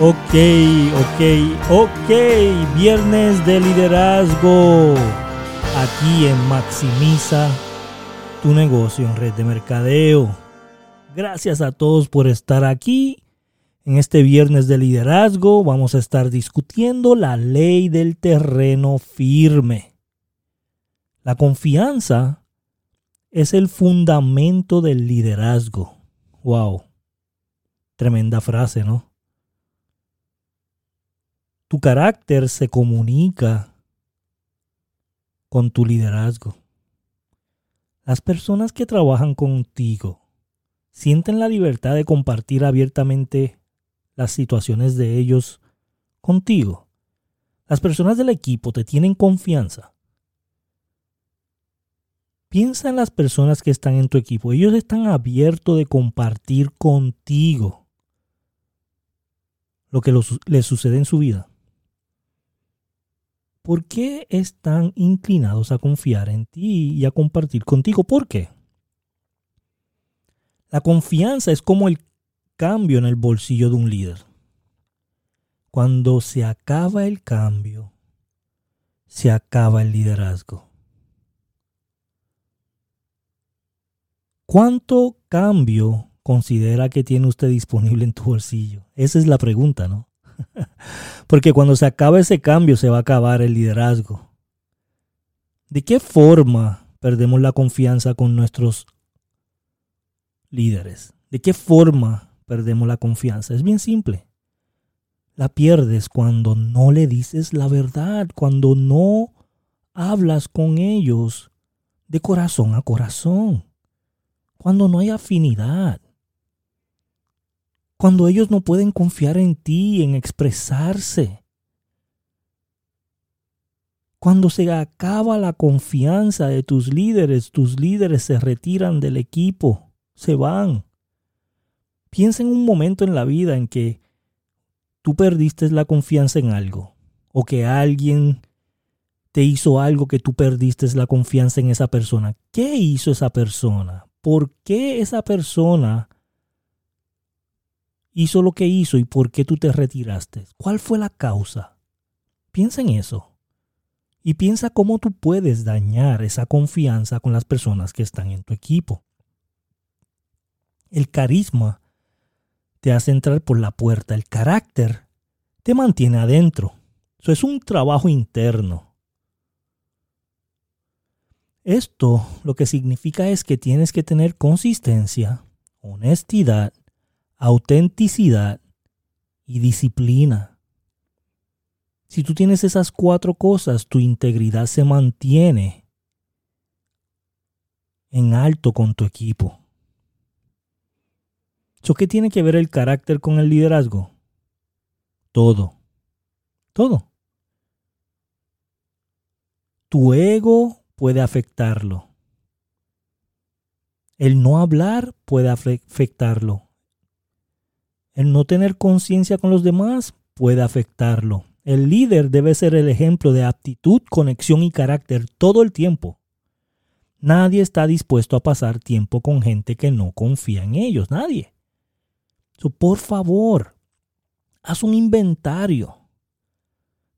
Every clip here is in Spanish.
Ok, ok, ok. Viernes de liderazgo. Aquí en Maximiza tu negocio en red de mercadeo. Gracias a todos por estar aquí. En este viernes de liderazgo vamos a estar discutiendo la ley del terreno firme. La confianza es el fundamento del liderazgo. Wow. Tremenda frase, ¿no? Tu carácter se comunica con tu liderazgo. Las personas que trabajan contigo sienten la libertad de compartir abiertamente las situaciones de ellos contigo. Las personas del equipo te tienen confianza. Piensa en las personas que están en tu equipo. Ellos están abiertos de compartir contigo lo que les sucede en su vida. ¿Por qué están inclinados a confiar en ti y a compartir contigo? ¿Por qué? La confianza es como el cambio en el bolsillo de un líder. Cuando se acaba el cambio, se acaba el liderazgo. ¿Cuánto cambio considera que tiene usted disponible en tu bolsillo? Esa es la pregunta, ¿no? Porque cuando se acabe ese cambio se va a acabar el liderazgo. ¿De qué forma perdemos la confianza con nuestros líderes? ¿De qué forma perdemos la confianza? Es bien simple. La pierdes cuando no le dices la verdad, cuando no hablas con ellos de corazón a corazón, cuando no hay afinidad cuando ellos no pueden confiar en ti, en expresarse. Cuando se acaba la confianza de tus líderes, tus líderes se retiran del equipo, se van. Piensa en un momento en la vida en que tú perdiste la confianza en algo, o que alguien te hizo algo que tú perdiste la confianza en esa persona. ¿Qué hizo esa persona? ¿Por qué esa persona hizo lo que hizo y por qué tú te retiraste? ¿Cuál fue la causa? Piensa en eso. Y piensa cómo tú puedes dañar esa confianza con las personas que están en tu equipo. El carisma te hace entrar por la puerta. El carácter te mantiene adentro. Eso es un trabajo interno. Esto lo que significa es que tienes que tener consistencia, honestidad autenticidad y disciplina. Si tú tienes esas cuatro cosas, tu integridad se mantiene en alto con tu equipo. qué tiene que ver el carácter con el liderazgo? Todo. Todo. Tu ego puede afectarlo. El no hablar puede afectarlo. El no tener conciencia con los demás puede afectarlo. El líder debe ser el ejemplo de aptitud, conexión y carácter todo el tiempo. Nadie está dispuesto a pasar tiempo con gente que no confía en ellos, nadie. por favor, haz un inventario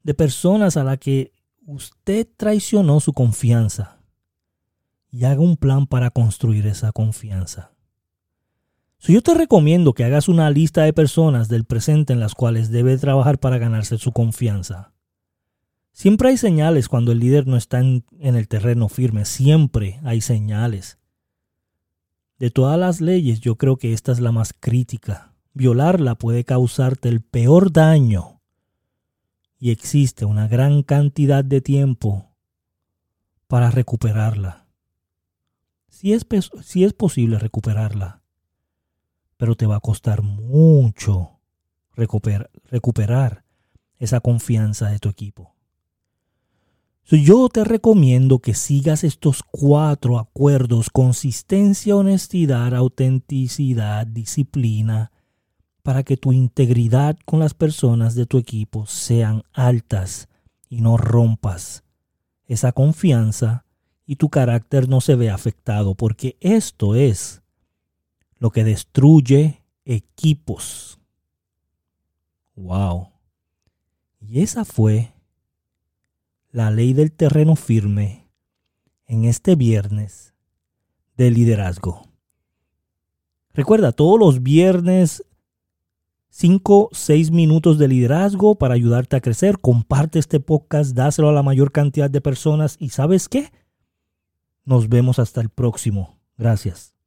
de personas a las que usted traicionó su confianza y haga un plan para construir esa confianza yo te recomiendo que hagas una lista de personas del presente en las cuales debe trabajar para ganarse su confianza. Siempre hay señales cuando el líder no está en, el terreno firme, siempre hay señales. De todas las leyes yo creo que esta es la más crítica. Violarla puede causarte el peor daño y existe una gran cantidad de tiempo para recuperarla. Si es posible recuperarla pero te va a costar mucho recuperar, esa confianza de tu equipo. yo te recomiendo que sigas estos cuatro acuerdos, consistencia, honestidad, autenticidad, disciplina, para que tu integridad con las personas de tu equipo sean altas y no rompas esa confianza y tu carácter no se vea afectado, porque esto es lo que destruye equipos. Wow. Y esa fue la ley del terreno firme en este viernes de liderazgo. Recuerda, todos los viernes 5, 6 minutos de liderazgo para ayudarte a crecer. Comparte este podcast, dáselo a la mayor cantidad de personas y sabes qué? Nos vemos hasta el próximo. Gracias.